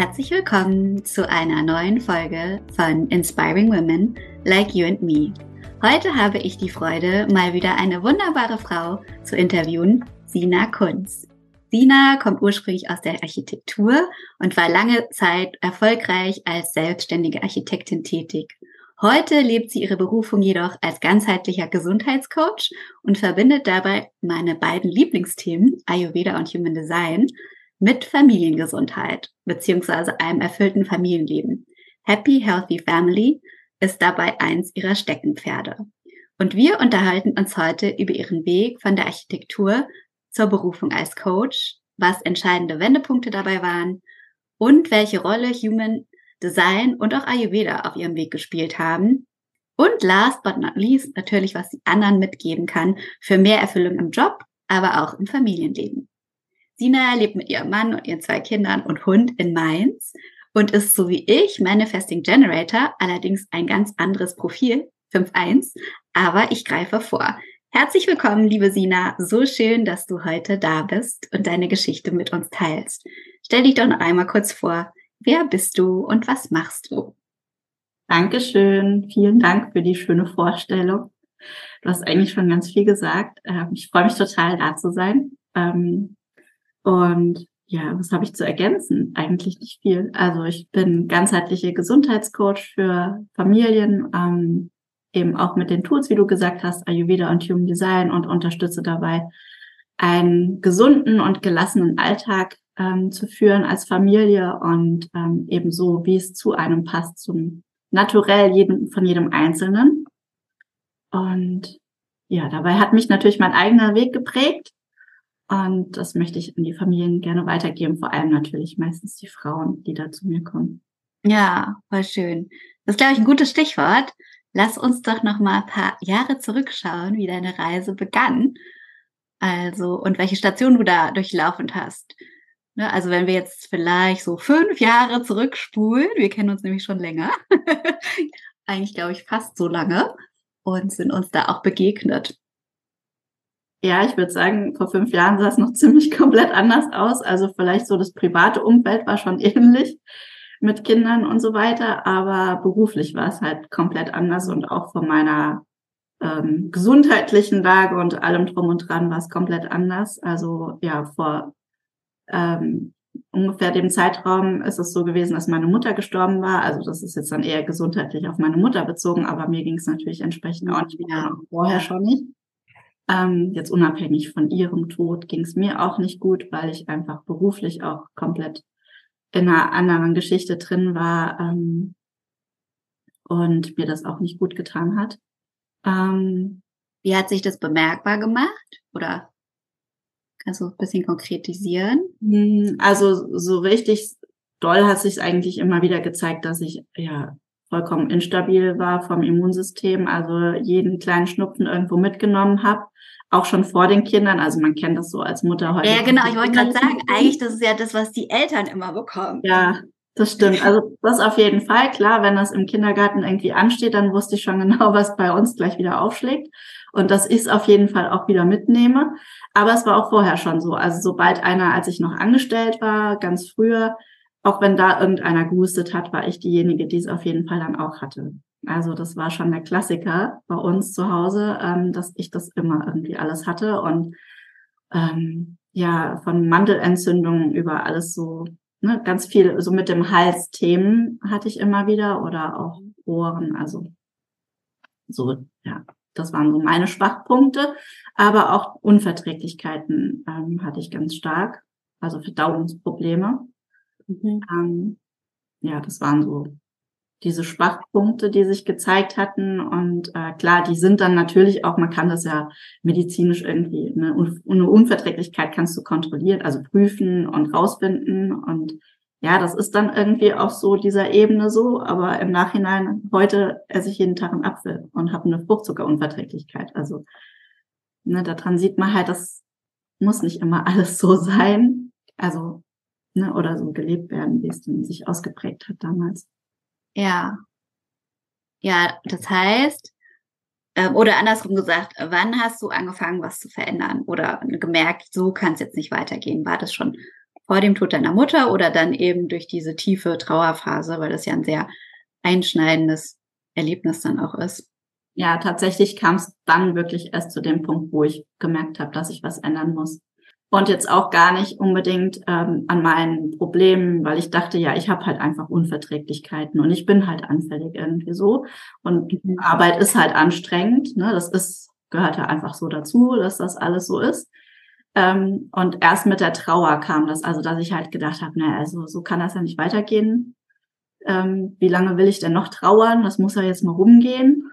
Herzlich willkommen zu einer neuen Folge von Inspiring Women Like You and Me. Heute habe ich die Freude, mal wieder eine wunderbare Frau zu interviewen, Sina Kunz. Sina kommt ursprünglich aus der Architektur und war lange Zeit erfolgreich als selbstständige Architektin tätig. Heute lebt sie ihre Berufung jedoch als ganzheitlicher Gesundheitscoach und verbindet dabei meine beiden Lieblingsthemen, Ayurveda und Human Design, mit Familiengesundheit beziehungsweise einem erfüllten Familienleben. Happy Healthy Family ist dabei eins ihrer Steckenpferde. Und wir unterhalten uns heute über ihren Weg von der Architektur zur Berufung als Coach, was entscheidende Wendepunkte dabei waren und welche Rolle Human Design und auch Ayurveda auf ihrem Weg gespielt haben. Und last but not least natürlich, was sie anderen mitgeben kann für mehr Erfüllung im Job, aber auch im Familienleben. Sina lebt mit ihrem Mann und ihren zwei Kindern und Hund in Mainz und ist so wie ich Manifesting Generator, allerdings ein ganz anderes Profil, 5.1, aber ich greife vor. Herzlich willkommen, liebe Sina. So schön, dass du heute da bist und deine Geschichte mit uns teilst. Stell dich doch noch einmal kurz vor. Wer bist du und was machst du? Dankeschön. Vielen Dank für die schöne Vorstellung. Du hast eigentlich schon ganz viel gesagt. Ähm, ich freue mich total, da zu sein. Und ja, was habe ich zu ergänzen? Eigentlich nicht viel. Also ich bin ganzheitliche Gesundheitscoach für Familien, ähm, eben auch mit den Tools, wie du gesagt hast, Ayurveda und Human Design und unterstütze dabei, einen gesunden und gelassenen Alltag ähm, zu führen als Familie und ähm, eben so, wie es zu einem passt, zum Naturell jedem, von jedem Einzelnen. Und ja, dabei hat mich natürlich mein eigener Weg geprägt. Und das möchte ich an die Familien gerne weitergeben, vor allem natürlich meistens die Frauen, die da zu mir kommen. Ja, voll schön. Das ist, glaube ich, ein gutes Stichwort. Lass uns doch noch mal ein paar Jahre zurückschauen, wie deine Reise begann. Also, und welche Station du da durchlaufen hast. Ne, also, wenn wir jetzt vielleicht so fünf Jahre zurückspulen, wir kennen uns nämlich schon länger. Eigentlich, glaube ich, fast so lange und sind uns da auch begegnet. Ja, ich würde sagen, vor fünf Jahren sah es noch ziemlich komplett anders aus. Also vielleicht so das private Umfeld war schon ähnlich mit Kindern und so weiter, aber beruflich war es halt komplett anders und auch von meiner ähm, gesundheitlichen Lage und allem drum und dran war es komplett anders. Also ja, vor ähm, ungefähr dem Zeitraum ist es so gewesen, dass meine Mutter gestorben war. Also das ist jetzt dann eher gesundheitlich auf meine Mutter bezogen, aber mir ging es natürlich entsprechend auch nicht mehr, vorher schon nicht. Ähm, jetzt unabhängig von ihrem Tod ging es mir auch nicht gut, weil ich einfach beruflich auch komplett in einer anderen Geschichte drin war ähm, und mir das auch nicht gut getan hat. Ähm, Wie hat sich das bemerkbar gemacht? Oder kannst du ein bisschen konkretisieren? Hm, also so richtig doll hat sich eigentlich immer wieder gezeigt, dass ich ja vollkommen instabil war vom Immunsystem, also jeden kleinen Schnupfen irgendwo mitgenommen habe, auch schon vor den Kindern. Also man kennt das so als Mutter heute. Ja, genau. Ich wollte gerade sagen, eigentlich das ist ja das, was die Eltern immer bekommen. Ja, das stimmt. Also das auf jeden Fall. Klar, wenn das im Kindergarten irgendwie ansteht, dann wusste ich schon genau, was bei uns gleich wieder aufschlägt. Und das ist auf jeden Fall auch wieder mitnehme. Aber es war auch vorher schon so. Also sobald einer, als ich noch angestellt war, ganz früher, auch wenn da irgendeiner gehustet hat, war ich diejenige, die es auf jeden Fall dann auch hatte. Also das war schon der Klassiker bei uns zu Hause, ähm, dass ich das immer irgendwie alles hatte und ähm, ja von Mandelentzündungen über alles so ne, ganz viel so mit dem Hals Themen hatte ich immer wieder oder auch Ohren, also so, ja, das waren so meine Schwachpunkte, aber auch Unverträglichkeiten ähm, hatte ich ganz stark, also Verdauungsprobleme. Mhm. Ähm, ja, das waren so diese Schwachpunkte, die sich gezeigt hatten. Und äh, klar, die sind dann natürlich auch, man kann das ja medizinisch irgendwie, eine, eine Unverträglichkeit kannst du kontrollieren, also prüfen und rausfinden. Und ja, das ist dann irgendwie auf so dieser Ebene so, aber im Nachhinein, heute esse ich jeden Tag einen Apfel und habe eine Fruchtzuckerunverträglichkeit. Also ne, daran sieht man halt, das muss nicht immer alles so sein. Also, ne, oder so gelebt werden, wie es denn sich ausgeprägt hat damals. Ja. Ja, das heißt, äh, oder andersrum gesagt, wann hast du angefangen, was zu verändern? Oder gemerkt, so kann es jetzt nicht weitergehen? War das schon vor dem Tod deiner Mutter oder dann eben durch diese tiefe Trauerphase, weil das ja ein sehr einschneidendes Erlebnis dann auch ist? Ja, tatsächlich kam es dann wirklich erst zu dem Punkt, wo ich gemerkt habe, dass ich was ändern muss und jetzt auch gar nicht unbedingt ähm, an meinen Problemen, weil ich dachte, ja, ich habe halt einfach Unverträglichkeiten und ich bin halt anfällig irgendwie so. Und mhm. Arbeit ist halt anstrengend, ne? Das ist, gehört ja einfach so dazu, dass das alles so ist. Ähm, und erst mit der Trauer kam das, also dass ich halt gedacht habe, naja, also so kann das ja nicht weitergehen. Ähm, wie lange will ich denn noch trauern? Das muss ja jetzt mal rumgehen.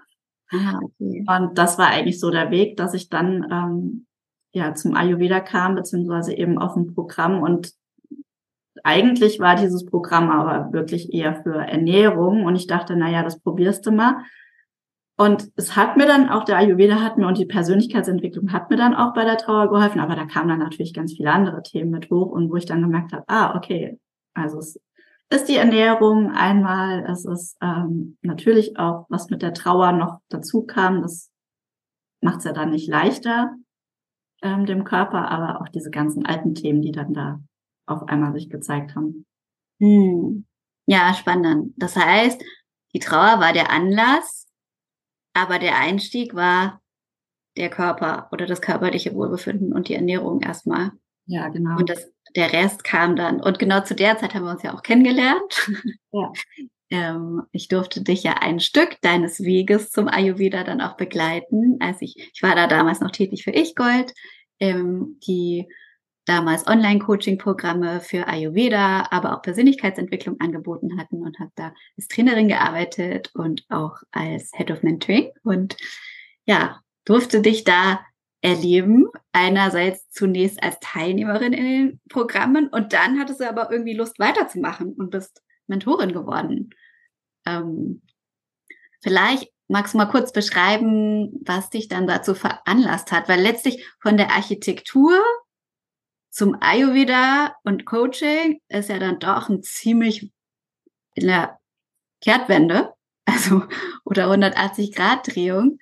Ah, okay. Und das war eigentlich so der Weg, dass ich dann ähm, ja zum Ayurveda kam, beziehungsweise eben auf dem Programm. Und eigentlich war dieses Programm aber wirklich eher für Ernährung. Und ich dachte, na ja, das probierst du mal. Und es hat mir dann auch, der Ayurveda hat mir und die Persönlichkeitsentwicklung hat mir dann auch bei der Trauer geholfen, aber da kamen dann natürlich ganz viele andere Themen mit hoch und wo ich dann gemerkt habe, ah, okay, also es ist die Ernährung einmal, es ist ähm, natürlich auch, was mit der Trauer noch dazu kam, das macht es ja dann nicht leichter, ähm, dem Körper, aber auch diese ganzen alten Themen, die dann da auf einmal sich gezeigt haben. Hm. Ja, spannend. Das heißt, die Trauer war der Anlass, aber der Einstieg war der Körper oder das körperliche Wohlbefinden und die Ernährung erstmal. Ja, genau. Und das, der Rest kam dann. Und genau zu der Zeit haben wir uns ja auch kennengelernt. Ja. ähm, ich durfte dich ja ein Stück deines Weges zum Ayurveda dann auch begleiten. Als ich, ich war da damals noch tätig für Ich Gold, ähm, die damals Online-Coaching-Programme für Ayurveda, aber auch Persönlichkeitsentwicklung angeboten hatten und habe da als Trainerin gearbeitet und auch als Head of Mentoring und ja, durfte dich da erleben. Einerseits zunächst als Teilnehmerin in den Programmen und dann hattest du aber irgendwie Lust weiterzumachen und bist Mentorin geworden. Ähm, vielleicht magst du mal kurz beschreiben, was dich dann dazu veranlasst hat? Weil letztlich von der Architektur zum Ayurveda und Coaching ist ja dann doch ein ziemlich in der Kehrtwende, also oder 180 Grad Drehung.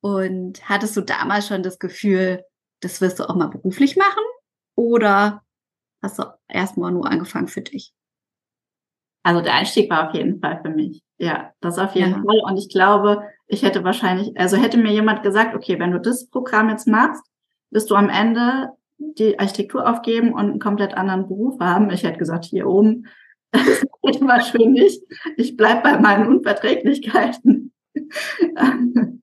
Und hattest du damals schon das Gefühl, das wirst du auch mal beruflich machen? Oder hast du erstmal nur angefangen für dich? Also der Einstieg war auf jeden Fall für mich. Ja, das auf jeden ja. Fall. Und ich glaube, ich hätte wahrscheinlich, also hätte mir jemand gesagt, okay, wenn du das Programm jetzt machst, wirst du am Ende die Architektur aufgeben und einen komplett anderen Beruf haben. Ich hätte gesagt, hier oben, das war schön nicht. Ich bleib bei meinen Unverträglichkeiten.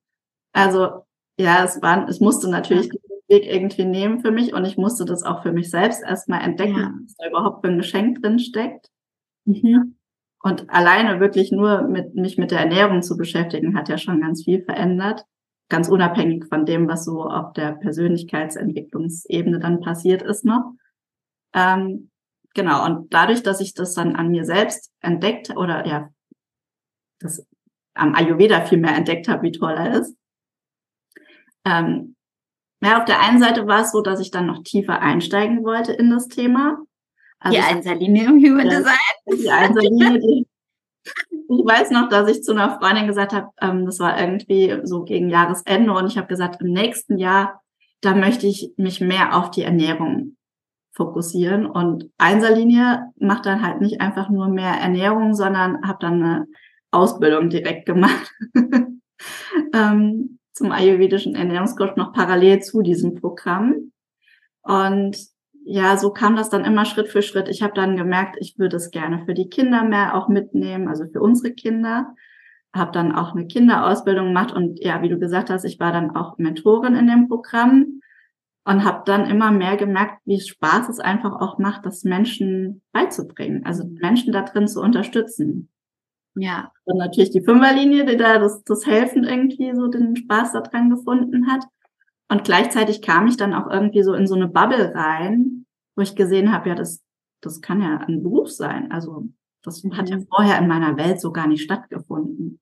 also, ja, es war, es musste natürlich den Weg irgendwie nehmen für mich und ich musste das auch für mich selbst erstmal entdecken, ja. was da überhaupt für ein Geschenk drin steckt. Mhm. Und alleine wirklich nur mit, mich mit der Ernährung zu beschäftigen, hat ja schon ganz viel verändert. Ganz unabhängig von dem, was so auf der Persönlichkeitsentwicklungsebene dann passiert ist noch. Ähm, genau. Und dadurch, dass ich das dann an mir selbst entdeckt oder ja, das am Ayurveda viel mehr entdeckt habe, wie toll er ist. Ähm, ja, auf der einen Seite war es so, dass ich dann noch tiefer einsteigen wollte in das Thema. Also die Einserlinie im Human Design. Die Einserlinie, die, ich weiß noch, dass ich zu einer Freundin gesagt habe, ähm, das war irgendwie so gegen Jahresende und ich habe gesagt, im nächsten Jahr, da möchte ich mich mehr auf die Ernährung fokussieren. Und Einserlinie macht dann halt nicht einfach nur mehr Ernährung, sondern habe dann eine Ausbildung direkt gemacht. Ähm, zum ayurvedischen Ernährungscoach noch parallel zu diesem Programm. Und ja, so kam das dann immer Schritt für Schritt. Ich habe dann gemerkt, ich würde es gerne für die Kinder mehr auch mitnehmen, also für unsere Kinder. Habe dann auch eine Kinderausbildung gemacht und ja, wie du gesagt hast, ich war dann auch Mentorin in dem Programm und habe dann immer mehr gemerkt, wie Spaß es einfach auch macht, das Menschen beizubringen, also Menschen da drin zu unterstützen. Ja. Und natürlich die Fünferlinie, die da das, das Helfen irgendwie so den Spaß daran gefunden hat. Und gleichzeitig kam ich dann auch irgendwie so in so eine Bubble rein, wo ich gesehen habe, ja, das, das kann ja ein Beruf sein. Also das hat ja mhm. vorher in meiner Welt so gar nicht stattgefunden.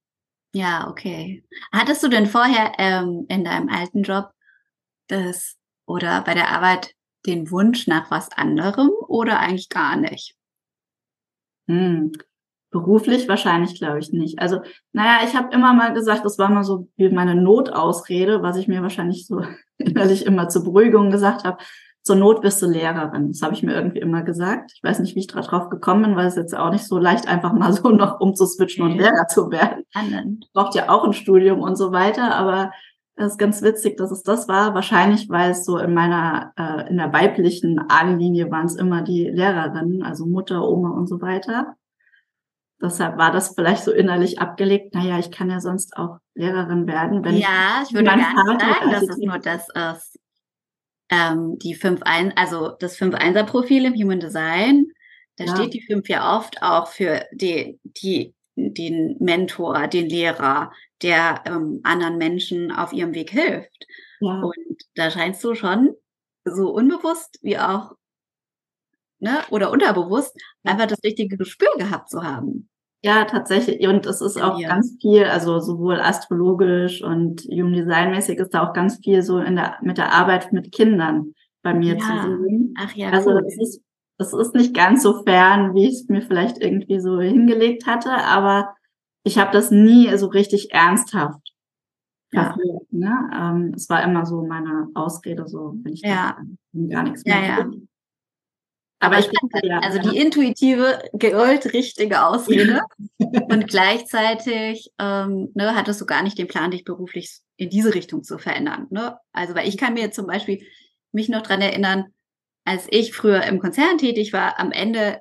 Ja, okay. Hattest du denn vorher ähm, in deinem alten Job das oder bei der Arbeit den Wunsch nach was anderem oder eigentlich gar nicht? Hm. Beruflich wahrscheinlich, glaube ich, nicht. Also, naja, ich habe immer mal gesagt, das war mal so wie meine Notausrede, was ich mir wahrscheinlich so innerlich immer zur Beruhigung gesagt habe. Zur Not bist du Lehrerin. Das habe ich mir irgendwie immer gesagt. Ich weiß nicht, wie ich darauf gekommen bin, weil es jetzt auch nicht so leicht einfach mal so noch umzuswitchen und Lehrer zu werden. Braucht ja auch ein Studium und so weiter, aber das ist ganz witzig, dass es das war. Wahrscheinlich, weil es so in meiner, äh, in der weiblichen Ahnenlinie waren es immer die Lehrerinnen, also Mutter, Oma und so weiter. Deshalb war das vielleicht so innerlich abgelegt. Naja, ich kann ja sonst auch Lehrerin werden. Wenn ja, ich, ich würde gar nicht sagen, dass es nur das ist. Ähm, die 5-1, also das 5-1er-Profil im Human Design, da ja. steht die 5 ja oft auch für die, die, den Mentor, den Lehrer, der ähm, anderen Menschen auf ihrem Weg hilft. Ja. Und da scheinst du schon so unbewusst wie auch ne, oder unterbewusst einfach das richtige Gespür gehabt zu haben. Ja, tatsächlich. Und es ist auch ja. ganz viel, also sowohl astrologisch und Human Design mäßig ist da auch ganz viel so in der, mit der Arbeit mit Kindern bei mir ja. zu sehen. Ach ja. Also cool. es ist, es ist nicht ganz so fern, wie ich es mir vielleicht irgendwie so hingelegt hatte, aber ich habe das nie so richtig ernsthaft ja. verfolgt. Ne? Ähm, es war immer so meine Ausrede, so wenn ich ja. gar nichts mehr ja, ja. Aber ich ja. also die intuitive, goldrichtige Ausrede. und gleichzeitig ähm, ne, hattest du gar nicht den Plan, dich beruflich in diese Richtung zu verändern. Ne? Also, weil ich kann mir zum Beispiel mich noch dran erinnern, als ich früher im Konzern tätig war, am Ende,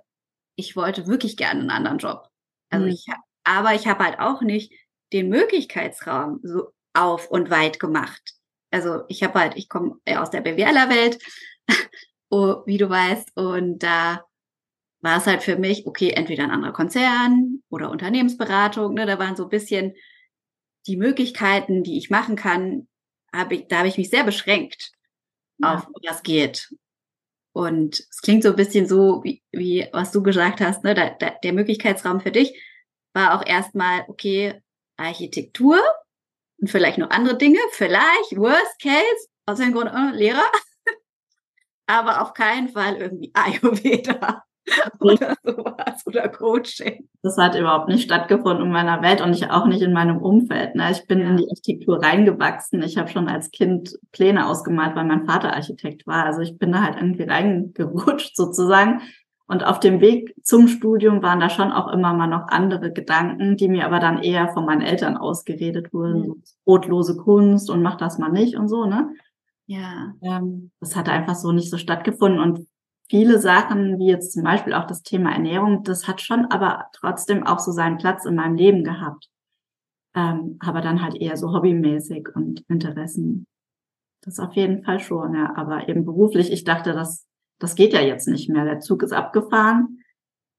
ich wollte wirklich gerne einen anderen Job. Also mhm. ich, aber ich habe halt auch nicht den Möglichkeitsraum so auf und weit gemacht. Also ich habe halt, ich komme aus der BWLer-Welt wie du weißt. Und da war es halt für mich, okay, entweder ein anderer Konzern oder Unternehmensberatung. Ne? Da waren so ein bisschen die Möglichkeiten, die ich machen kann, hab ich, da habe ich mich sehr beschränkt ja. auf was geht. Und es klingt so ein bisschen so, wie, wie was du gesagt hast, ne? Da, da, der Möglichkeitsraum für dich war auch erstmal, okay, Architektur und vielleicht noch andere Dinge, vielleicht, worst case, aus dem Grund, äh, Lehrer aber auf keinen Fall irgendwie Ayurveda oder sowas oder Coaching. Das hat überhaupt nicht stattgefunden in meiner Welt und ich auch nicht in meinem Umfeld. Ne? Ich bin ja. in die Architektur reingewachsen. Ich habe schon als Kind Pläne ausgemalt, weil mein Vater Architekt war. Also ich bin da halt irgendwie reingerutscht sozusagen. Und auf dem Weg zum Studium waren da schon auch immer mal noch andere Gedanken, die mir aber dann eher von meinen Eltern ausgeredet wurden. Mhm. So brotlose Kunst und mach das mal nicht und so, ne? Ja. Ähm, das hat einfach so nicht so stattgefunden und viele Sachen, wie jetzt zum Beispiel auch das Thema Ernährung, das hat schon aber trotzdem auch so seinen Platz in meinem Leben gehabt. Ähm, aber dann halt eher so hobbymäßig und Interessen. Das auf jeden Fall schon, ja. Aber eben beruflich, ich dachte, das, das geht ja jetzt nicht mehr. Der Zug ist abgefahren.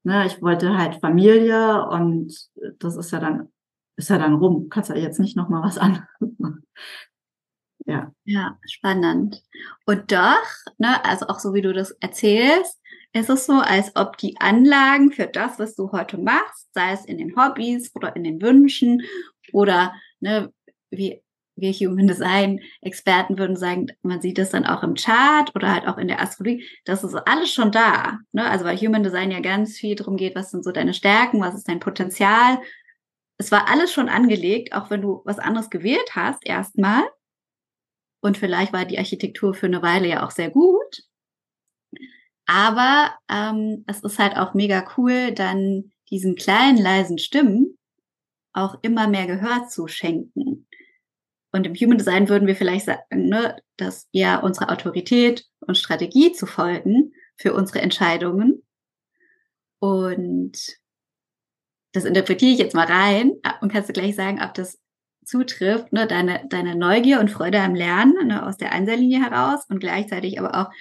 Ne, ich wollte halt Familie und das ist ja dann, ist ja dann rum. Kannst ja jetzt nicht nochmal was anderes machen. Ja. Ja, spannend. Und doch, ne, also auch so wie du das erzählst, ist es so, als ob die Anlagen für das, was du heute machst, sei es in den Hobbys oder in den Wünschen oder ne, wie wir Human Design Experten würden sagen, man sieht das dann auch im Chart oder halt auch in der Astrologie, das ist alles schon da. Ne? Also weil Human Design ja ganz viel darum geht, was sind so deine Stärken, was ist dein Potenzial. Es war alles schon angelegt, auch wenn du was anderes gewählt hast erstmal. Und vielleicht war die Architektur für eine Weile ja auch sehr gut. Aber ähm, es ist halt auch mega cool, dann diesen kleinen, leisen Stimmen auch immer mehr Gehör zu schenken. Und im Human Design würden wir vielleicht sagen, ne, dass ja unsere Autorität und Strategie zu folgen für unsere Entscheidungen. Und das interpretiere ich jetzt mal rein und kannst du gleich sagen, ob das zutrifft, ne, deine, deine Neugier und Freude am Lernen ne, aus der Einserlinie heraus und gleichzeitig aber auch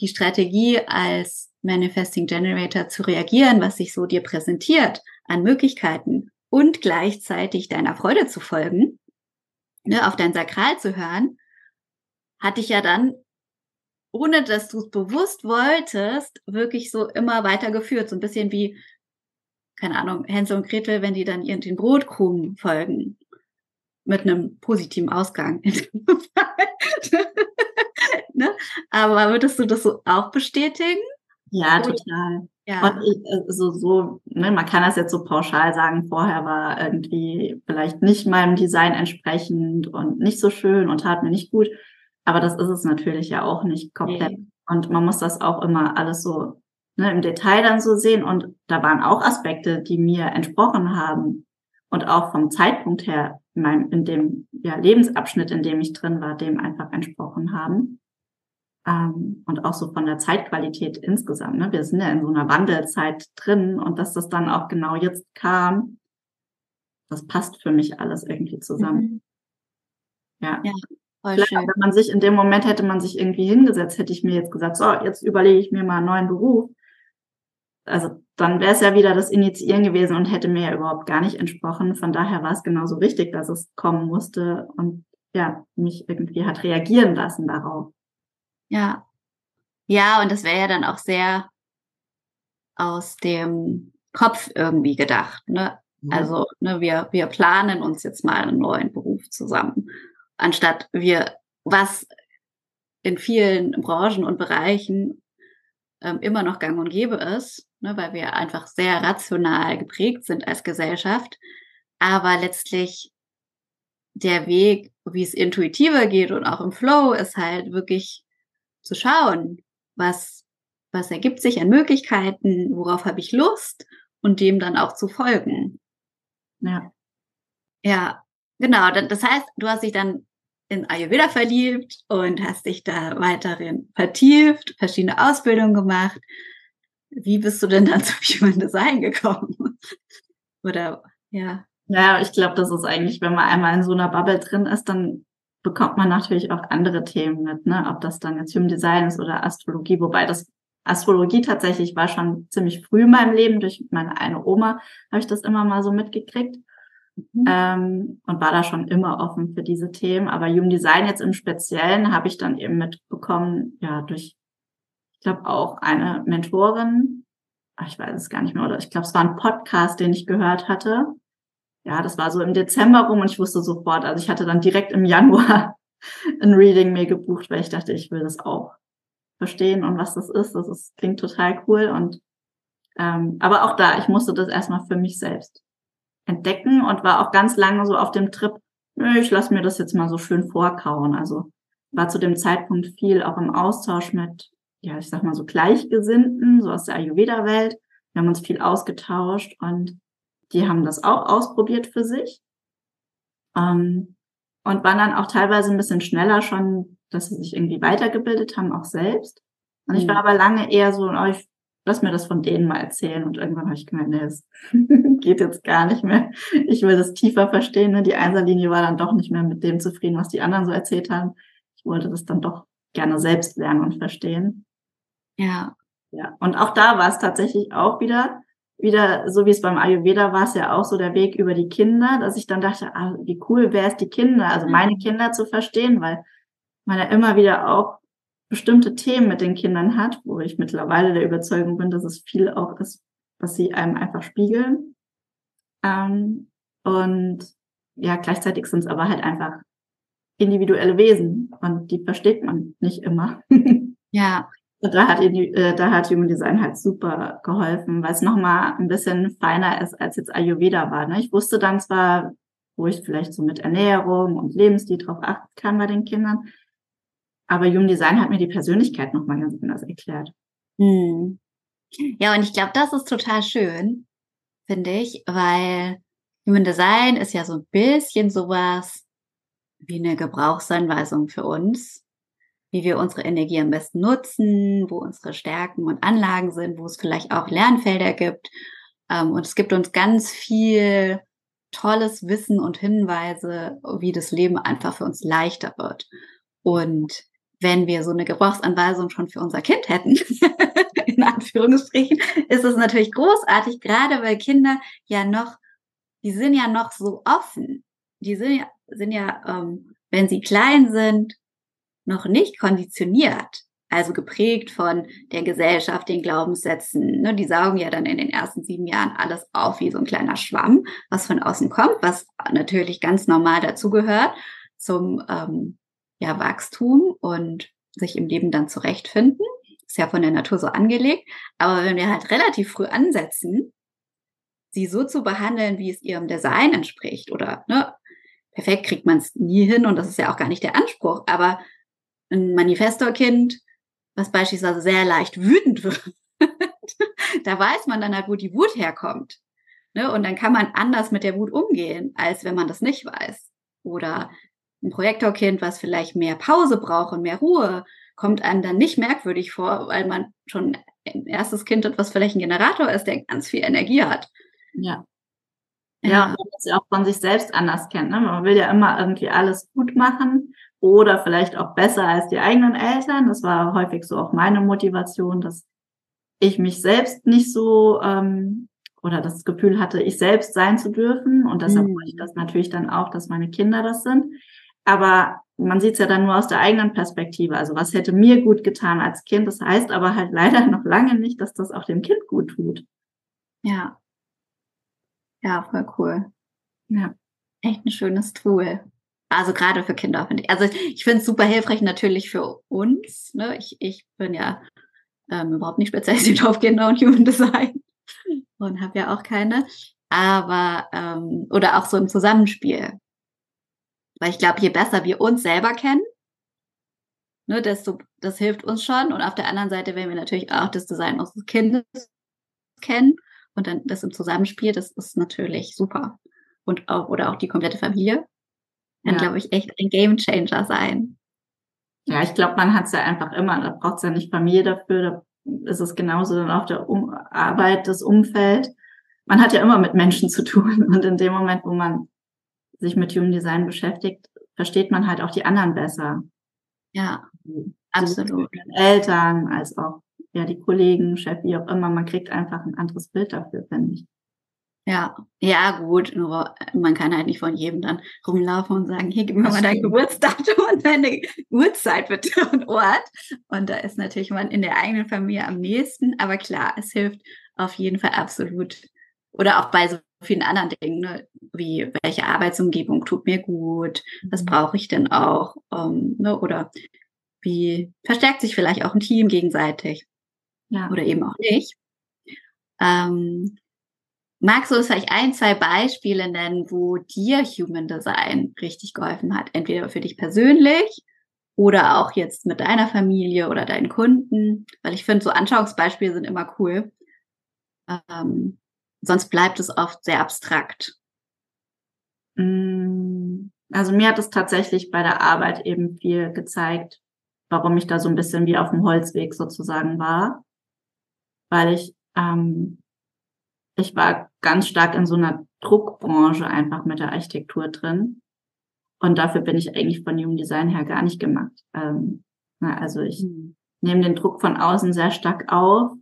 die Strategie als Manifesting Generator zu reagieren, was sich so dir präsentiert an Möglichkeiten und gleichzeitig deiner Freude zu folgen, ne, auf dein Sakral zu hören, hat dich ja dann, ohne dass du es bewusst wolltest, wirklich so immer weitergeführt. So ein bisschen wie, keine Ahnung, Hänsel und Gretel, wenn die dann ihren den Brotkrumen folgen. Mit einem positiven Ausgang. ne? Aber würdest du das so auch bestätigen? Ja, total. Ja. Und ich, also so, ne, man kann das jetzt so pauschal sagen, vorher war irgendwie vielleicht nicht meinem Design entsprechend und nicht so schön und tat mir nicht gut. Aber das ist es natürlich ja auch nicht komplett. Nee. Und man muss das auch immer alles so ne, im Detail dann so sehen. Und da waren auch Aspekte, die mir entsprochen haben. Und auch vom Zeitpunkt her, in, meinem, in dem ja, Lebensabschnitt, in dem ich drin war, dem einfach entsprochen haben. Ähm, und auch so von der Zeitqualität insgesamt. Ne? Wir sind ja in so einer Wandelzeit drin und dass das dann auch genau jetzt kam, das passt für mich alles irgendwie zusammen. Mhm. Ja. ja Vielleicht, wenn man sich in dem Moment hätte man sich irgendwie hingesetzt, hätte ich mir jetzt gesagt, so, jetzt überlege ich mir mal einen neuen Beruf. Also dann wäre es ja wieder das Initiieren gewesen und hätte mir ja überhaupt gar nicht entsprochen. Von daher war es genauso richtig, dass es kommen musste und ja, mich irgendwie hat reagieren lassen darauf. Ja. Ja, und das wäre ja dann auch sehr aus dem Kopf irgendwie gedacht. Ne? Mhm. Also ne, wir, wir planen uns jetzt mal einen neuen Beruf zusammen, anstatt wir, was in vielen Branchen und Bereichen ähm, immer noch gang und gäbe ist, ne, weil wir einfach sehr rational geprägt sind als Gesellschaft. Aber letztlich der Weg, wie es intuitiver geht und auch im Flow, ist halt wirklich zu schauen, was, was ergibt sich an Möglichkeiten, worauf habe ich Lust und dem dann auch zu folgen. Ja. Ja, genau. Das heißt, du hast dich dann in Ayurveda verliebt und hast dich da weiterhin vertieft, verschiedene Ausbildungen gemacht. Wie bist du denn dann zum Human Design gekommen? Oder ja. Ja, ich glaube, das ist eigentlich, wenn man einmal in so einer Bubble drin ist, dann bekommt man natürlich auch andere Themen mit, ne? ob das dann jetzt Human Design ist oder Astrologie, wobei das Astrologie tatsächlich war schon ziemlich früh in meinem Leben. Durch meine eine Oma habe ich das immer mal so mitgekriegt mhm. ähm, und war da schon immer offen für diese Themen. Aber Human Design jetzt im Speziellen habe ich dann eben mitbekommen, ja, durch, ich glaube, auch eine Mentorin, ach, ich weiß es gar nicht mehr, oder ich glaube, es war ein Podcast, den ich gehört hatte ja, das war so im Dezember rum und ich wusste sofort, also ich hatte dann direkt im Januar ein Reading mir gebucht, weil ich dachte, ich will das auch verstehen und was das ist. Das ist, klingt total cool und ähm, aber auch da, ich musste das erstmal für mich selbst entdecken und war auch ganz lange so auf dem Trip, nö, ich lasse mir das jetzt mal so schön vorkauen. Also war zu dem Zeitpunkt viel auch im Austausch mit, ja, ich sag mal so Gleichgesinnten, so aus der Ayurveda-Welt. Wir haben uns viel ausgetauscht und die haben das auch ausprobiert für sich ähm, und waren dann auch teilweise ein bisschen schneller schon, dass sie sich irgendwie weitergebildet haben, auch selbst. Und ich war mhm. aber lange eher so, oh, ich lass mir das von denen mal erzählen. Und irgendwann habe ich gemeint, nee, es geht jetzt gar nicht mehr. Ich will das tiefer verstehen. Ne? Die Einserlinie war dann doch nicht mehr mit dem zufrieden, was die anderen so erzählt haben. Ich wollte das dann doch gerne selbst lernen und verstehen. Ja. Ja. Und auch da war es tatsächlich auch wieder wieder, so wie es beim Ayurveda war, es ja auch so der Weg über die Kinder, dass ich dann dachte, ah, wie cool wäre es, die Kinder, also meine Kinder zu verstehen, weil man ja immer wieder auch bestimmte Themen mit den Kindern hat, wo ich mittlerweile der Überzeugung bin, dass es viel auch ist, was sie einem einfach spiegeln. Ähm, und ja, gleichzeitig sind es aber halt einfach individuelle Wesen und die versteht man nicht immer. Ja, da hat, äh, da hat Human Design halt super geholfen, weil es nochmal ein bisschen feiner ist, als jetzt Ayurveda war. Ne? Ich wusste dann zwar, wo ich vielleicht so mit Ernährung und Lebensstil drauf achten kann bei den Kindern, aber Human Design hat mir die Persönlichkeit nochmal ganz anders erklärt. Hm. Ja, und ich glaube, das ist total schön, finde ich, weil Human Design ist ja so ein bisschen sowas wie eine Gebrauchsanweisung für uns wie wir unsere Energie am besten nutzen, wo unsere Stärken und Anlagen sind, wo es vielleicht auch Lernfelder gibt. Ähm, und es gibt uns ganz viel tolles Wissen und Hinweise, wie das Leben einfach für uns leichter wird. Und wenn wir so eine Gebrauchsanweisung schon für unser Kind hätten, in Anführungsstrichen, ist es natürlich großartig, gerade weil Kinder ja noch, die sind ja noch so offen. Die sind ja, sind ja, ähm, wenn sie klein sind, noch nicht konditioniert, also geprägt von der Gesellschaft, den Glaubenssätzen. Ne, die saugen ja dann in den ersten sieben Jahren alles auf wie so ein kleiner Schwamm, was von außen kommt, was natürlich ganz normal dazugehört zum ähm, ja, Wachstum und sich im Leben dann zurechtfinden. Ist ja von der Natur so angelegt. Aber wenn wir halt relativ früh ansetzen, sie so zu behandeln, wie es ihrem Design entspricht, oder ne, perfekt kriegt man es nie hin und das ist ja auch gar nicht der Anspruch, aber ein Manifestorkind, was beispielsweise sehr leicht wütend wird, da weiß man dann halt, wo die Wut herkommt. Ne? Und dann kann man anders mit der Wut umgehen, als wenn man das nicht weiß. Oder ein Projektorkind, was vielleicht mehr Pause braucht und mehr Ruhe, kommt einem dann nicht merkwürdig vor, weil man schon ein erstes Kind hat, was vielleicht ein Generator ist, der ganz viel Energie hat. Ja. Ja, ja man muss ja auch von sich selbst anders kennen. Ne? Man will ja immer irgendwie alles gut machen oder vielleicht auch besser als die eigenen Eltern. Das war häufig so auch meine Motivation, dass ich mich selbst nicht so ähm, oder das Gefühl hatte, ich selbst sein zu dürfen. Und deshalb mhm. wollte ich das natürlich dann auch, dass meine Kinder das sind. Aber man sieht es ja dann nur aus der eigenen Perspektive. Also was hätte mir gut getan als Kind? Das heißt aber halt leider noch lange nicht, dass das auch dem Kind gut tut. Ja. Ja, voll cool. Ja. Echt ein schönes Tool. Also gerade für Kinder finde ich. Also ich finde es super hilfreich natürlich für uns. Ne? Ich, ich bin ja ähm, überhaupt nicht spezialisiert auf Kinder und Human Design und habe ja auch keine. Aber ähm, oder auch so im Zusammenspiel. Weil ich glaube, je besser wir uns selber kennen, ne, desto das hilft uns schon. Und auf der anderen Seite, wenn wir natürlich auch das Design unseres Kindes kennen und dann das im Zusammenspiel, das ist natürlich super. Und auch, oder auch die komplette Familie, kann, ja. glaube ich, echt ein Game Changer sein. Ja, ich glaube, man hat es ja einfach immer, da braucht es ja nicht Familie dafür, da ist es genauso dann auch der um Arbeit, das Umfeld. Man hat ja immer mit Menschen zu tun und in dem Moment, wo man sich mit Human Design beschäftigt, versteht man halt auch die anderen besser. Ja, absolut. Eltern als auch ja die Kollegen, Chef, wie auch immer. Man kriegt einfach ein anderes Bild dafür, finde ich. Ja, ja, gut, nur man kann halt nicht von jedem dann rumlaufen und sagen, hier, gib mir mal dein Geburtsdatum und deine Uhrzeit bitte und Ort. Und da ist natürlich man in der eigenen Familie am nächsten, aber klar, es hilft auf jeden Fall absolut. Oder auch bei so vielen anderen Dingen, ne? wie welche Arbeitsumgebung tut mir gut, was mhm. brauche ich denn auch, ähm, ne? oder wie verstärkt sich vielleicht auch ein Team gegenseitig ja. oder eben auch nicht. Ähm, magst du uns vielleicht ein, zwei Beispiele nennen, wo dir Human Design richtig geholfen hat? Entweder für dich persönlich oder auch jetzt mit deiner Familie oder deinen Kunden, weil ich finde, so Anschauungsbeispiele sind immer cool. Ähm, Sonst bleibt es oft sehr abstrakt. Mm, also mir hat es tatsächlich bei der Arbeit eben viel gezeigt, warum ich da so ein bisschen wie auf dem Holzweg sozusagen war. Weil ich, ähm, ich war ganz stark in so einer Druckbranche einfach mit der Architektur drin. Und dafür bin ich eigentlich von Human Design her gar nicht gemacht. Ähm, na, also ich mhm. nehme den Druck von außen sehr stark auf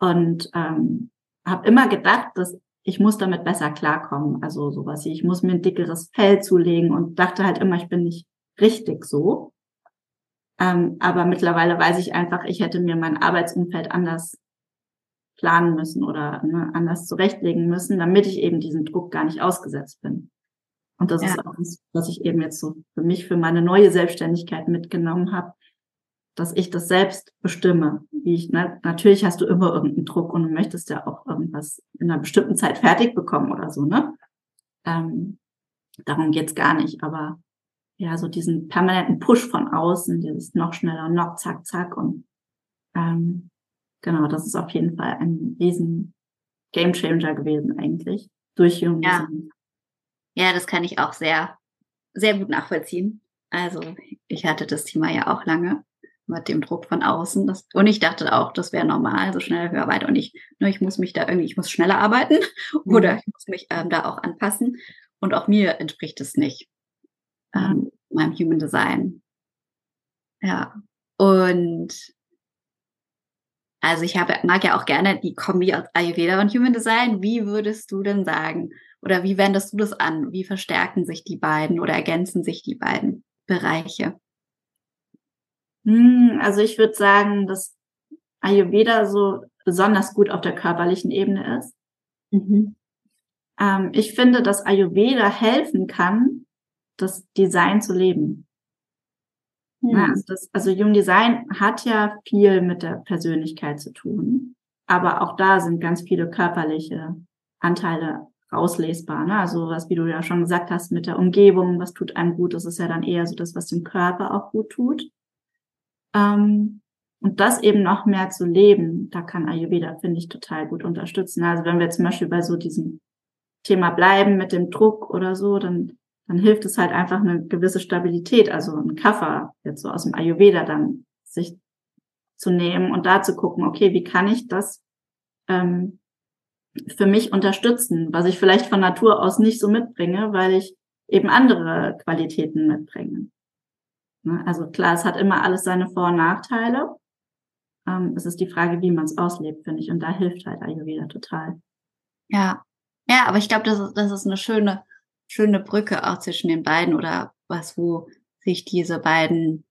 und ähm, habe immer gedacht, dass ich muss damit besser klarkommen. Also sowas wie, ich muss mir ein dickeres Fell zulegen und dachte halt immer, ich bin nicht richtig so. Ähm, aber mittlerweile weiß ich einfach, ich hätte mir mein Arbeitsumfeld anders planen müssen oder ne, anders zurechtlegen müssen, damit ich eben diesen Druck gar nicht ausgesetzt bin. Und das ja. ist auch das, was ich eben jetzt so für mich, für meine neue Selbstständigkeit mitgenommen habe, dass ich das selbst bestimme. Wie ich, ne, natürlich hast du immer irgendeinen Druck und du möchtest ja auch irgendwas in einer bestimmten Zeit fertig bekommen oder so, ne? Ähm, darum geht's gar nicht. Aber ja, so diesen permanenten Push von außen, dieses noch schneller, noch zack, zack und ähm, genau, das ist auf jeden Fall ein riesen Gamechanger gewesen eigentlich durch Jung. Ja. ja, das kann ich auch sehr, sehr gut nachvollziehen. Also ich hatte das Thema ja auch lange mit dem Druck von außen. Das, und ich dachte auch, das wäre normal, so schnell, höher, weiter. Und ich, nur ich muss mich da irgendwie, ich muss schneller arbeiten mhm. oder ich muss mich ähm, da auch anpassen. Und auch mir entspricht es nicht, ähm, meinem Human Design. Ja. Und also ich habe, mag ja auch gerne die Kombi aus Ayurveda und Human Design. Wie würdest du denn sagen, oder wie wendest du das an? Wie verstärken sich die beiden oder ergänzen sich die beiden Bereiche? Hm, also ich würde sagen, dass Ayurveda so besonders gut auf der körperlichen Ebene ist. Mhm. Ähm, ich finde, dass Ayurveda helfen kann, das Design zu leben. Mhm. Ja, also, das, also Human Design hat ja viel mit der Persönlichkeit zu tun, aber auch da sind ganz viele körperliche Anteile rauslesbar. Ne? Also was, wie du ja schon gesagt hast, mit der Umgebung, was tut einem gut, das ist ja dann eher so das, was dem Körper auch gut tut. Ähm, und das eben noch mehr zu leben, da kann Ayurveda, finde ich, total gut unterstützen. Also wenn wir zum Beispiel bei so diesem Thema bleiben mit dem Druck oder so, dann, dann hilft es halt einfach eine gewisse Stabilität, also ein Kaffer jetzt so aus dem Ayurveda dann sich zu nehmen und da zu gucken, okay, wie kann ich das ähm, für mich unterstützen, was ich vielleicht von Natur aus nicht so mitbringe, weil ich eben andere Qualitäten mitbringe. Ne? Also klar, es hat immer alles seine Vor- und Nachteile. Ähm, es ist die Frage, wie man es auslebt, finde ich. Und da hilft halt Ayurveda total. Ja, ja, aber ich glaube, das ist, das ist eine schöne, schöne Brücke auch zwischen den beiden oder was, wo sich diese beiden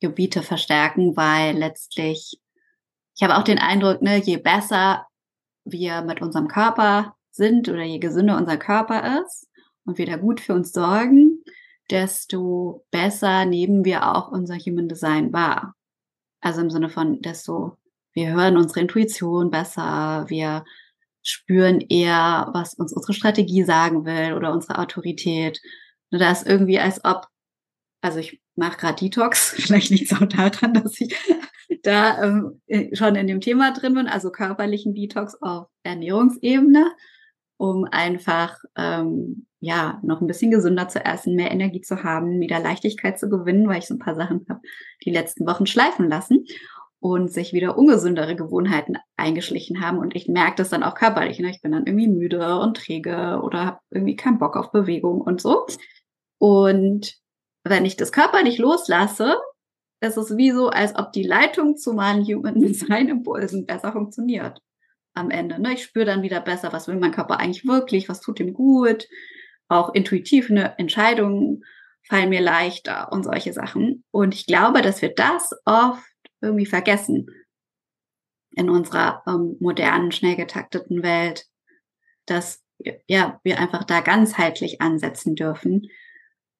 Gebiete verstärken, weil letztlich, ich habe auch den Eindruck, ne, je besser wir mit unserem Körper sind oder je gesünder unser Körper ist und wir da gut für uns sorgen, desto besser nehmen wir auch unser Human Design wahr. Also im Sinne von, desto, wir hören unsere Intuition besser, wir spüren eher, was uns unsere Strategie sagen will oder unsere Autorität. Da ist irgendwie als ob, also ich mache gerade Detox, vielleicht liegt es auch daran, dass ich da ähm, schon in dem Thema drin bin, also körperlichen Detox auf Ernährungsebene, um einfach ähm, ja noch ein bisschen gesünder zu essen, mehr Energie zu haben, wieder Leichtigkeit zu gewinnen, weil ich so ein paar Sachen habe die letzten Wochen schleifen lassen und sich wieder ungesündere Gewohnheiten eingeschlichen haben. Und ich merke das dann auch körperlich. Ne? Ich bin dann irgendwie müde und träge oder habe irgendwie keinen Bock auf Bewegung und so. Und wenn ich das körperlich loslasse, ist es wie so, als ob die Leitung zu meinen Human Design Impulsen besser funktioniert am Ende. Ne? Ich spüre dann wieder besser, was will mein Körper eigentlich wirklich, was tut ihm gut. Auch intuitiv eine Entscheidungen fallen mir leichter und solche Sachen. Und ich glaube, dass wir das oft irgendwie vergessen in unserer ähm, modernen, schnell getakteten Welt, dass ja, wir einfach da ganzheitlich ansetzen dürfen.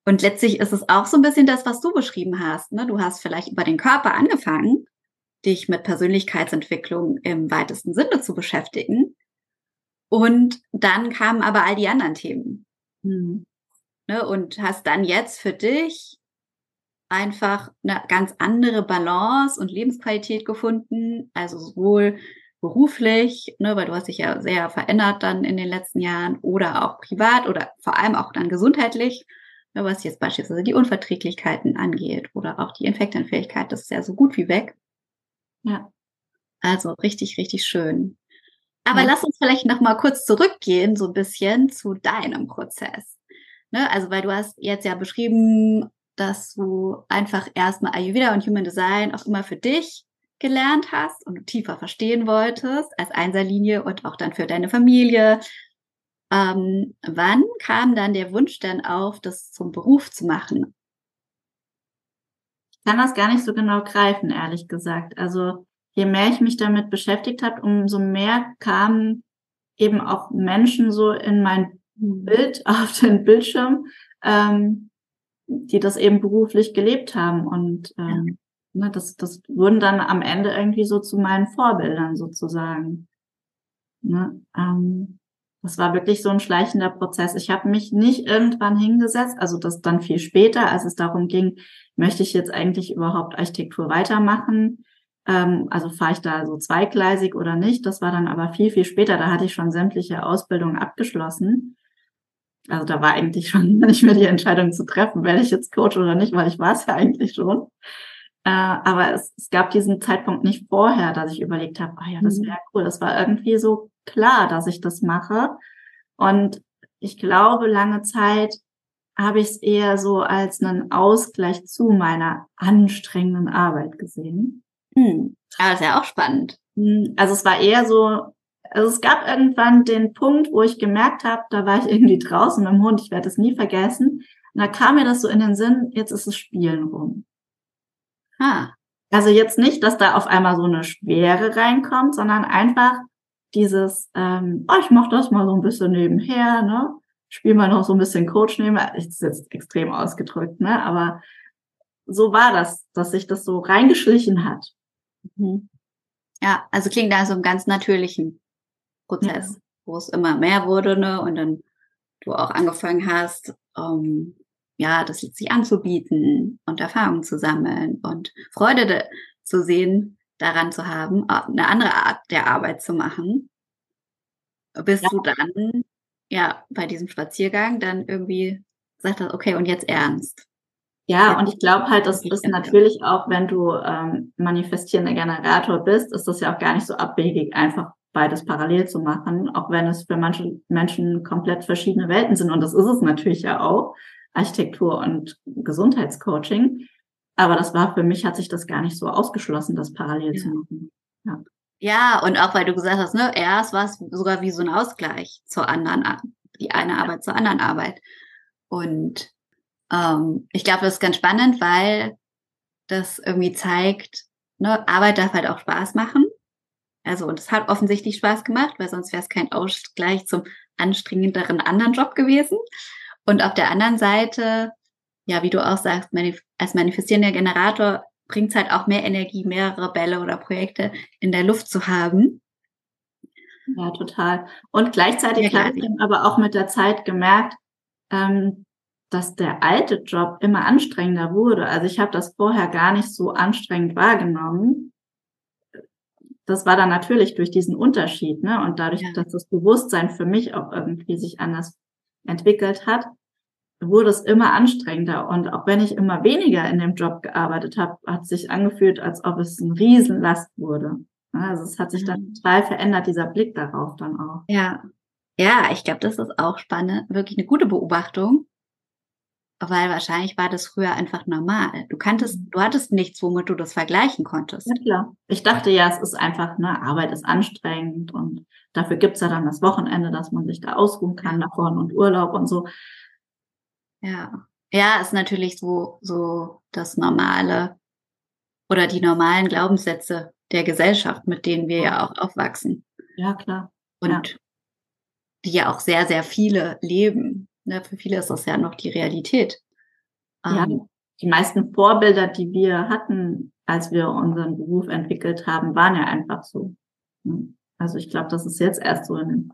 Und letztlich ist es auch so ein bisschen das, was du beschrieben hast. Ne? Du hast vielleicht über den Körper angefangen, dich mit Persönlichkeitsentwicklung im weitesten Sinne zu beschäftigen. Und dann kamen aber all die anderen Themen. Mhm. Ne? Und hast dann jetzt für dich einfach eine ganz andere Balance und Lebensqualität gefunden, also sowohl beruflich, ne, weil du hast dich ja sehr verändert dann in den letzten Jahren oder auch privat oder vor allem auch dann gesundheitlich, ne, was jetzt beispielsweise die Unverträglichkeiten angeht oder auch die Infektanfähigkeit, das ist ja so gut wie weg. Ja. Also richtig, richtig schön. Aber ja. lass uns vielleicht noch mal kurz zurückgehen, so ein bisschen zu deinem Prozess. Ne, also, weil du hast jetzt ja beschrieben, dass du einfach erstmal Ayurveda und Human Design auch immer für dich gelernt hast und tiefer verstehen wolltest als Einserlinie und auch dann für deine Familie. Ähm, wann kam dann der Wunsch dann auf, das zum Beruf zu machen? Ich kann das gar nicht so genau greifen, ehrlich gesagt. Also je mehr ich mich damit beschäftigt habe, umso mehr kamen eben auch Menschen so in mein Bild auf den Bildschirm, ähm, die das eben beruflich gelebt haben. Und ähm, ja. ne, das, das wurden dann am Ende irgendwie so zu meinen Vorbildern sozusagen. Ne? Ähm, das war wirklich so ein schleichender Prozess. Ich habe mich nicht irgendwann hingesetzt, also das dann viel später, als es darum ging, möchte ich jetzt eigentlich überhaupt Architektur weitermachen? Ähm, also fahre ich da so zweigleisig oder nicht? Das war dann aber viel, viel später. Da hatte ich schon sämtliche Ausbildungen abgeschlossen. Also da war eigentlich schon nicht mehr die Entscheidung zu treffen, werde ich jetzt Coach oder nicht, weil ich war es ja eigentlich schon. Äh, aber es, es, gab diesen Zeitpunkt nicht vorher, dass ich überlegt habe, ah ja, das mhm. wäre cool. Das war irgendwie so klar, dass ich das mache. Und ich glaube, lange Zeit habe ich es eher so als einen Ausgleich zu meiner anstrengenden Arbeit gesehen. Hm. Aber ist ja auch spannend. Hm, also es war eher so, also es gab irgendwann den Punkt, wo ich gemerkt habe, da war ich irgendwie draußen mit dem Hund, ich werde es nie vergessen. Und da kam mir das so in den Sinn, jetzt ist das Spielen rum. Ah. Also jetzt nicht, dass da auf einmal so eine Schwere reinkommt, sondern einfach dieses, ähm, oh, ich mache das mal so ein bisschen nebenher, ne? Spiel mal noch so ein bisschen Coach nehmen. Das ist jetzt extrem ausgedrückt, ne? Aber so war das, dass sich das so reingeschlichen hat. Mhm. Ja, also klingt da so einem ganz natürlichen Prozess, ja. wo es immer mehr wurde, ne? Und dann du auch angefangen hast, um, ja, das sich anzubieten und Erfahrungen zu sammeln und Freude zu sehen, daran zu haben, eine andere Art der Arbeit zu machen, bis ja. du dann, ja, bei diesem Spaziergang dann irgendwie sagst, okay, und jetzt ernst. Ja, und ich glaube halt, das ist natürlich auch, wenn du ähm, manifestierender Generator bist, ist das ja auch gar nicht so abwegig, einfach beides parallel zu machen, auch wenn es für manche Menschen komplett verschiedene Welten sind. Und das ist es natürlich ja auch. Architektur und Gesundheitscoaching. Aber das war für mich, hat sich das gar nicht so ausgeschlossen, das parallel ja. zu machen. Ja. ja, und auch weil du gesagt hast, ne, erst war es sogar wie so ein Ausgleich zur anderen, die eine ja. Arbeit zur anderen Arbeit. Und ähm, ich glaube, das ist ganz spannend, weil das irgendwie zeigt, ne, Arbeit darf halt auch Spaß machen. Also, und es hat offensichtlich Spaß gemacht, weil sonst wäre es kein Ausgleich zum anstrengenderen anderen Job gewesen. Und auf der anderen Seite, ja, wie du auch sagst, manif als manifestierender Generator bringt es halt auch mehr Energie, mehrere Bälle oder Projekte in der Luft zu haben. Ja, total. Und gleichzeitig ja, habe ich aber auch mit der Zeit gemerkt, ähm, dass der alte Job immer anstrengender wurde. Also ich habe das vorher gar nicht so anstrengend wahrgenommen. Das war dann natürlich durch diesen Unterschied, ne? Und dadurch, ja. dass das Bewusstsein für mich auch irgendwie sich anders entwickelt hat, wurde es immer anstrengender. Und auch wenn ich immer weniger in dem Job gearbeitet habe, hat sich angefühlt, als ob es ein Riesenlast wurde. Also es hat sich dann mhm. total verändert, dieser Blick darauf dann auch. Ja. Ja, ich glaube, das ist auch spannend, wirklich eine gute Beobachtung. Weil wahrscheinlich war das früher einfach normal. Du kanntest, du hattest nichts, womit du das vergleichen konntest. Ja, klar. Ich dachte ja, es ist einfach, ne, Arbeit ist anstrengend und dafür gibt's ja dann das Wochenende, dass man sich da ausruhen kann davon und Urlaub und so. Ja. Ja, ist natürlich so, so das normale oder die normalen Glaubenssätze der Gesellschaft, mit denen wir ja auch aufwachsen. Ja, klar. Und ja. die ja auch sehr, sehr viele leben. Ne? Für viele ist das ja noch die Realität. Ja, ähm, die meisten Vorbilder, die wir hatten, als wir unseren Beruf entwickelt haben, waren ja einfach so. Also ich glaube, das ist jetzt erst so in den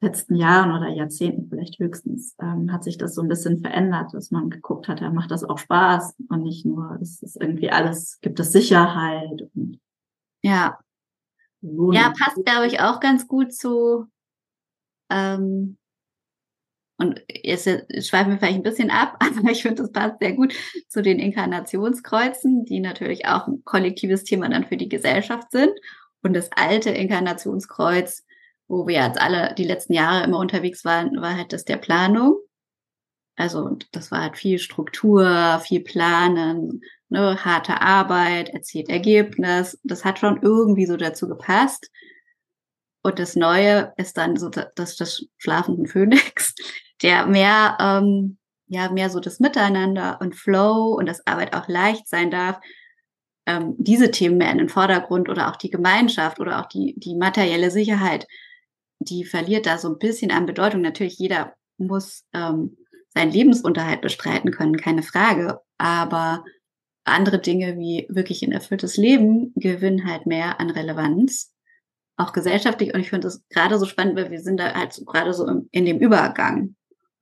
letzten Jahren oder Jahrzehnten vielleicht höchstens, ähm, hat sich das so ein bisschen verändert, dass man geguckt hat, ja, macht das auch Spaß und nicht nur, es ist irgendwie alles, gibt es Sicherheit und ja. Wohnung. Ja, passt, glaube ich, auch ganz gut zu ähm, und jetzt schweifen wir vielleicht ein bisschen ab, aber ich finde, das passt sehr gut zu den Inkarnationskreuzen, die natürlich auch ein kollektives Thema dann für die Gesellschaft sind. Und das alte Inkarnationskreuz wo wir jetzt alle die letzten Jahre immer unterwegs waren, war halt das der Planung. Also das war halt viel Struktur, viel Planen, ne, harte Arbeit, erzielt Ergebnis. Das hat schon irgendwie so dazu gepasst. Und das Neue ist dann so das des schlafenden Phönix, der mehr, ähm, ja, mehr so das Miteinander und Flow und das Arbeit auch leicht sein darf. Ähm, diese Themen mehr in den Vordergrund oder auch die Gemeinschaft oder auch die, die materielle Sicherheit die verliert da so ein bisschen an Bedeutung. Natürlich, jeder muss ähm, seinen Lebensunterhalt bestreiten können, keine Frage. Aber andere Dinge wie wirklich ein erfülltes Leben gewinnen halt mehr an Relevanz, auch gesellschaftlich. Und ich finde das gerade so spannend, weil wir sind da halt so, gerade so in dem Übergang.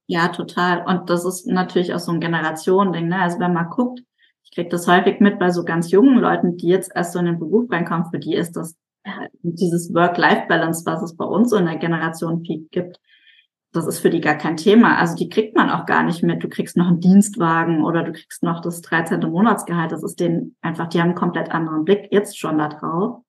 Ja, total. Und das ist natürlich auch so ein Generationending. Ne? Also wenn man guckt, ich kriege das häufig mit bei so ganz jungen Leuten, die jetzt erst so in den Beruf reinkommen, für die ist das dieses Work-Life-Balance, was es bei uns so in der Generation Peak gibt, das ist für die gar kein Thema. Also die kriegt man auch gar nicht mit. Du kriegst noch einen Dienstwagen oder du kriegst noch das 13. Monatsgehalt. Das ist denen einfach, die haben einen komplett anderen Blick jetzt schon da drauf.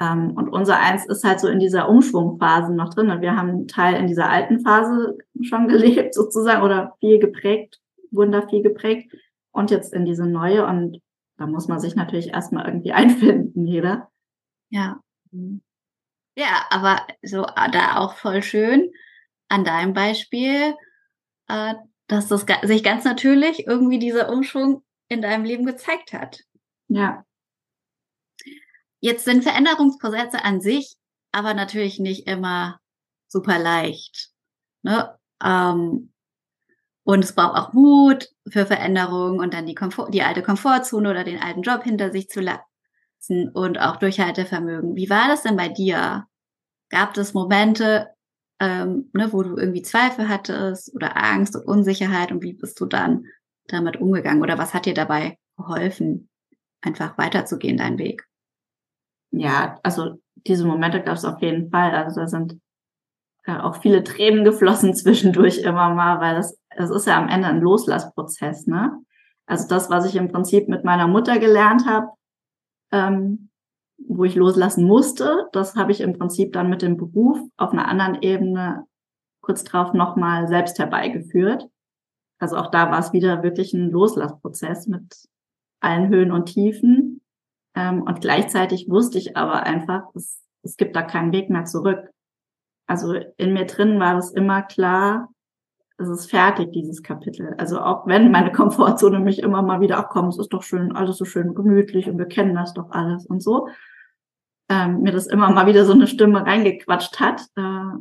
Ähm, und unser Eins ist halt so in dieser Umschwungphase noch drin. Und wir haben einen Teil in dieser alten Phase schon gelebt sozusagen oder viel geprägt, wurden da viel geprägt und jetzt in diese neue. Und da muss man sich natürlich erstmal irgendwie einfinden, jeder. Ja. Ja, aber so äh, da auch voll schön an deinem Beispiel, äh, dass das sich ganz natürlich irgendwie dieser Umschwung in deinem Leben gezeigt hat. Ja. Jetzt sind Veränderungsprozesse an sich aber natürlich nicht immer super leicht. Ne? Ähm, und es braucht auch Mut für Veränderungen und dann die, Komfort, die alte Komfortzone oder den alten Job hinter sich zu lassen und auch Durchhaltevermögen. Wie war das denn bei dir? Gab es Momente, ähm, ne, wo du irgendwie Zweifel hattest oder Angst und Unsicherheit und wie bist du dann damit umgegangen oder was hat dir dabei geholfen, einfach weiterzugehen, deinen Weg? Ja, also diese Momente gab es auf jeden Fall. Also da sind äh, auch viele Tränen geflossen zwischendurch immer mal, weil das, das ist ja am Ende ein Loslassprozess, ne? Also das, was ich im Prinzip mit meiner Mutter gelernt habe, ähm, wo ich loslassen musste, das habe ich im Prinzip dann mit dem Beruf auf einer anderen Ebene kurz drauf nochmal selbst herbeigeführt. Also auch da war es wieder wirklich ein Loslassprozess mit allen Höhen und Tiefen. Ähm, und gleichzeitig wusste ich aber einfach, es, es gibt da keinen Weg mehr zurück. Also in mir drin war es immer klar, es ist fertig, dieses Kapitel. Also auch wenn meine Komfortzone mich immer mal wieder, ach komm, es ist doch schön, alles so schön gemütlich und wir kennen das doch alles und so, ähm, mir das immer mal wieder so eine Stimme reingequatscht hat äh,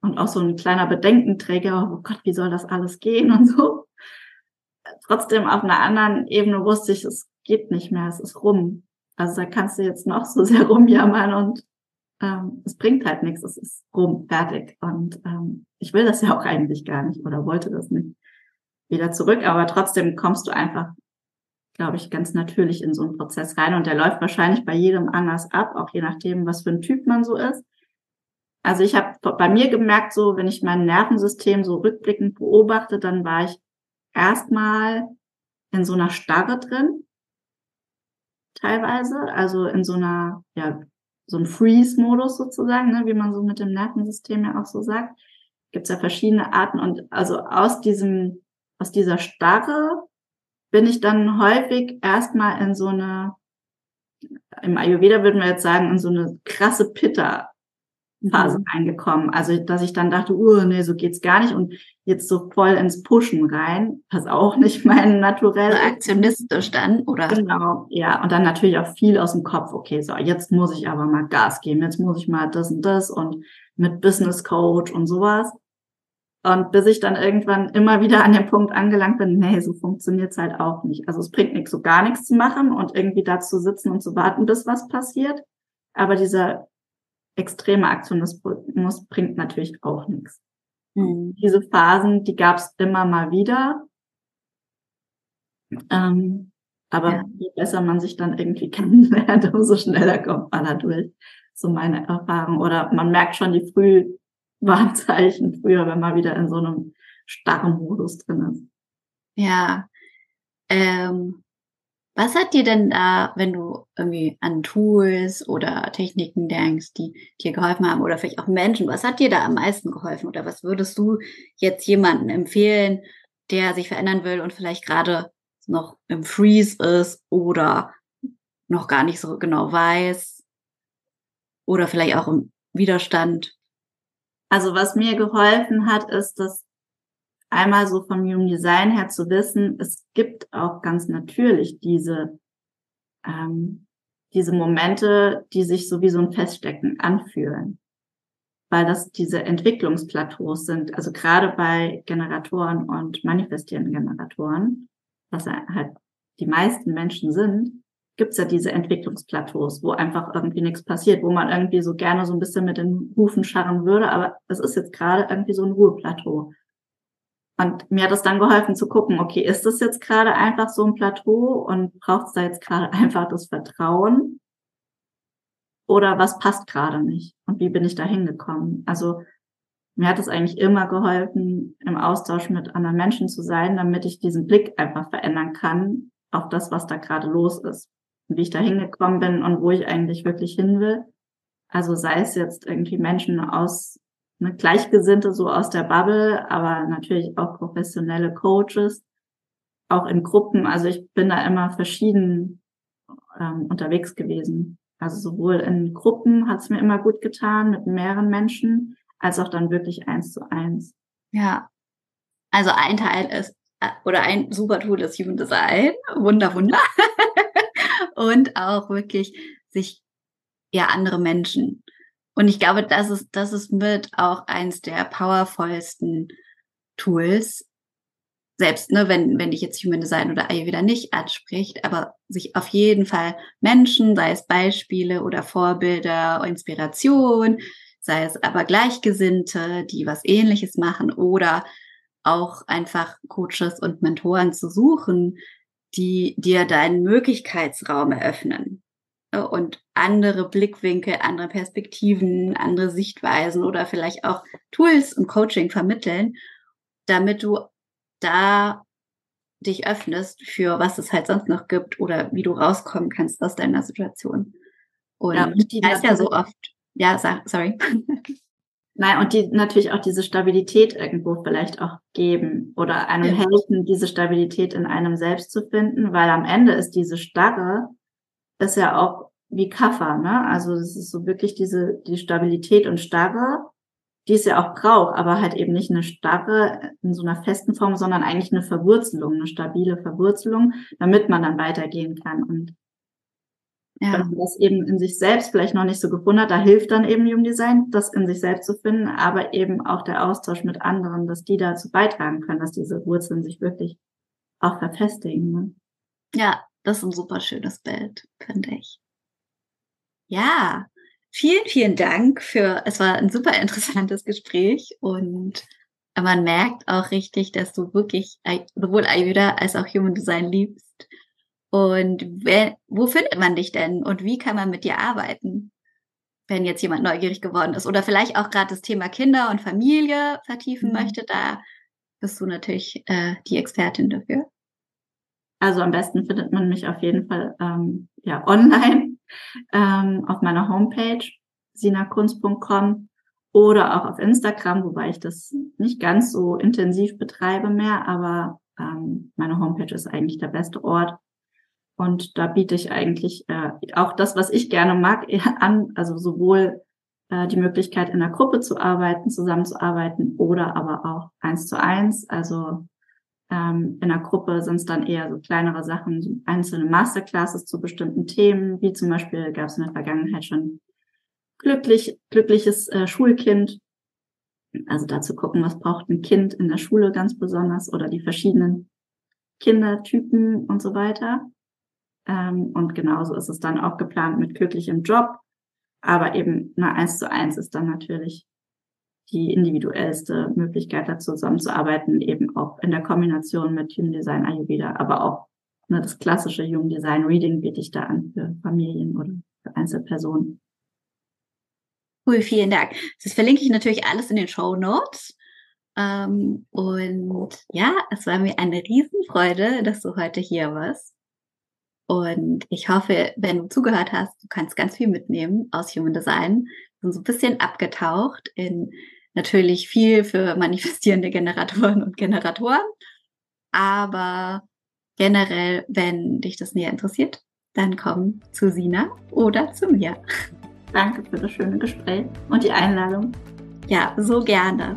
und auch so ein kleiner Bedenkenträger, oh Gott, wie soll das alles gehen und so. Trotzdem auf einer anderen Ebene wusste ich, es geht nicht mehr, es ist rum. Also da kannst du jetzt noch so sehr rumjammern und ähm, es bringt halt nichts, es ist rum, fertig. Und ähm, ich will das ja auch eigentlich gar nicht oder wollte das nicht wieder zurück, aber trotzdem kommst du einfach, glaube ich, ganz natürlich in so einen Prozess rein und der läuft wahrscheinlich bei jedem anders ab, auch je nachdem, was für ein Typ man so ist. Also ich habe bei mir gemerkt, so wenn ich mein Nervensystem so rückblickend beobachte, dann war ich erstmal in so einer Starre drin teilweise, also in so einer, ja, so ein Freeze-Modus sozusagen, ne, wie man so mit dem Nervensystem ja auch so sagt. Gibt es ja verschiedene Arten und also aus diesem, aus dieser Starre bin ich dann häufig erstmal in so eine, im Ayurveda würden wir jetzt sagen, in so eine krasse Pitta Phase mhm. reingekommen. Also, dass ich dann dachte, uh, nee, so geht's gar nicht und jetzt so voll ins Pushen rein, was auch nicht mein Naturell also aktionistisch dann, oder? Genau, ja. Und dann natürlich auch viel aus dem Kopf. Okay, so, jetzt muss ich aber mal Gas geben. Jetzt muss ich mal das und das und mit Business Coach und sowas. Und bis ich dann irgendwann immer wieder an dem Punkt angelangt bin, nee, so funktioniert's halt auch nicht. Also es bringt nichts, so gar nichts zu machen und irgendwie da zu sitzen und zu warten, bis was passiert. Aber dieser extremer Aktionismus bringt natürlich auch nichts. Mhm. Diese Phasen, die gab es immer mal wieder. Ähm, aber ja. je besser man sich dann irgendwie kennenlernt, umso schneller kommt man da durch. So meine Erfahrung. Oder man merkt schon die Frühwarnzeichen früher, wenn man wieder in so einem starren Modus drin ist. Ja. Ähm, was hat dir denn da, wenn du irgendwie an Tools oder Techniken denkst, die dir geholfen haben oder vielleicht auch Menschen, was hat dir da am meisten geholfen oder was würdest du jetzt jemanden empfehlen, der sich verändern will und vielleicht gerade noch im Freeze ist oder noch gar nicht so genau weiß oder vielleicht auch im Widerstand? Also was mir geholfen hat, ist, dass einmal so vom Human Design her zu wissen, es gibt auch ganz natürlich diese, ähm, diese Momente, die sich so wie so ein Feststecken anfühlen. Weil das diese Entwicklungsplateaus sind, also gerade bei Generatoren und manifestierenden Generatoren, was halt die meisten Menschen sind, gibt's ja diese Entwicklungsplateaus, wo einfach irgendwie nichts passiert, wo man irgendwie so gerne so ein bisschen mit den Hufen scharren würde, aber es ist jetzt gerade irgendwie so ein Ruheplateau. Und mir hat es dann geholfen zu gucken, okay, ist das jetzt gerade einfach so ein Plateau und braucht es da jetzt gerade einfach das Vertrauen? Oder was passt gerade nicht? Und wie bin ich da hingekommen? Also mir hat es eigentlich immer geholfen, im Austausch mit anderen Menschen zu sein, damit ich diesen Blick einfach verändern kann auf das, was da gerade los ist und wie ich da hingekommen bin und wo ich eigentlich wirklich hin will. Also sei es jetzt irgendwie Menschen aus eine Gleichgesinnte so aus der Bubble, aber natürlich auch professionelle Coaches, auch in Gruppen. Also ich bin da immer verschieden ähm, unterwegs gewesen. Also sowohl in Gruppen hat es mir immer gut getan mit mehreren Menschen, als auch dann wirklich eins zu eins. Ja. Also ein Teil ist, äh, oder ein super Tool ist Human Design. Wunder, Wunder. Und auch wirklich sich, ja, andere Menschen. Und ich glaube, das ist, das ist mit auch eins der powervollsten Tools. Selbst, ne, wenn, wenn dich jetzt Human Design oder Ayurveda nicht anspricht, aber sich auf jeden Fall Menschen, sei es Beispiele oder Vorbilder, Inspiration, sei es aber Gleichgesinnte, die was ähnliches machen oder auch einfach Coaches und Mentoren zu suchen, die dir deinen Möglichkeitsraum eröffnen und andere Blickwinkel, andere Perspektiven, andere Sichtweisen oder vielleicht auch Tools und Coaching vermitteln, damit du da dich öffnest für was es halt sonst noch gibt oder wie du rauskommen kannst aus deiner Situation. Und ja, die heißt ja so oft, ja, sorry. Nein, und die natürlich auch diese Stabilität irgendwo vielleicht auch geben oder einem ja. helfen, diese Stabilität in einem selbst zu finden, weil am Ende ist diese Starre, ist ja auch wie Kaffer, ne? Also das ist so wirklich diese, die Stabilität und Starre, die es ja auch braucht, aber halt eben nicht eine Starre in so einer festen Form, sondern eigentlich eine Verwurzelung, eine stabile Verwurzelung, damit man dann weitergehen kann. Und ja. Wenn man das eben in sich selbst vielleicht noch nicht so gefunden hat, da hilft dann eben Human Design, das in sich selbst zu finden, aber eben auch der Austausch mit anderen, dass die dazu beitragen können, dass diese Wurzeln sich wirklich auch verfestigen. Ne? Ja, das ist ein super schönes Bild, finde ich. Ja, vielen, vielen Dank für, es war ein super interessantes Gespräch und man merkt auch richtig, dass du wirklich sowohl Ayurveda als auch Human Design liebst und wer, wo findet man dich denn und wie kann man mit dir arbeiten, wenn jetzt jemand neugierig geworden ist oder vielleicht auch gerade das Thema Kinder und Familie vertiefen mhm. möchte, da bist du natürlich äh, die Expertin dafür. Also am besten findet man mich auf jeden Fall ähm, ja online ähm, auf meiner Homepage sinakunst.com oder auch auf Instagram, wobei ich das nicht ganz so intensiv betreibe mehr, aber ähm, meine Homepage ist eigentlich der beste Ort. Und da biete ich eigentlich äh, auch das, was ich gerne mag, an, also sowohl äh, die Möglichkeit, in der Gruppe zu arbeiten, zusammenzuarbeiten oder aber auch eins zu eins. Also ähm, in der Gruppe sind es dann eher so kleinere Sachen, einzelne Masterclasses zu bestimmten Themen, wie zum Beispiel gab es in der Vergangenheit schon glücklich, glückliches äh, Schulkind. Also dazu gucken, was braucht ein Kind in der Schule ganz besonders oder die verschiedenen Kindertypen und so weiter. Ähm, und genauso ist es dann auch geplant mit glücklich im Job. Aber eben eine eins zu eins ist dann natürlich die individuellste Möglichkeit, da zusammenzuarbeiten, eben auch in der Kombination mit Human Design Ayurveda, aber auch ne, das klassische Human Design Reading biete ich da an für Familien oder für Einzelpersonen. Cool, vielen Dank. Das verlinke ich natürlich alles in den Show Notes. Ähm, und ja, es war mir eine Riesenfreude, dass du heute hier warst. Und ich hoffe, wenn du zugehört hast, du kannst ganz viel mitnehmen aus Human Design. Wir sind so ein bisschen abgetaucht in natürlich viel für manifestierende Generatoren und Generatoren. Aber generell, wenn dich das näher interessiert, dann komm zu Sina oder zu mir. Danke für das schöne Gespräch und die Einladung. Ja, so gerne.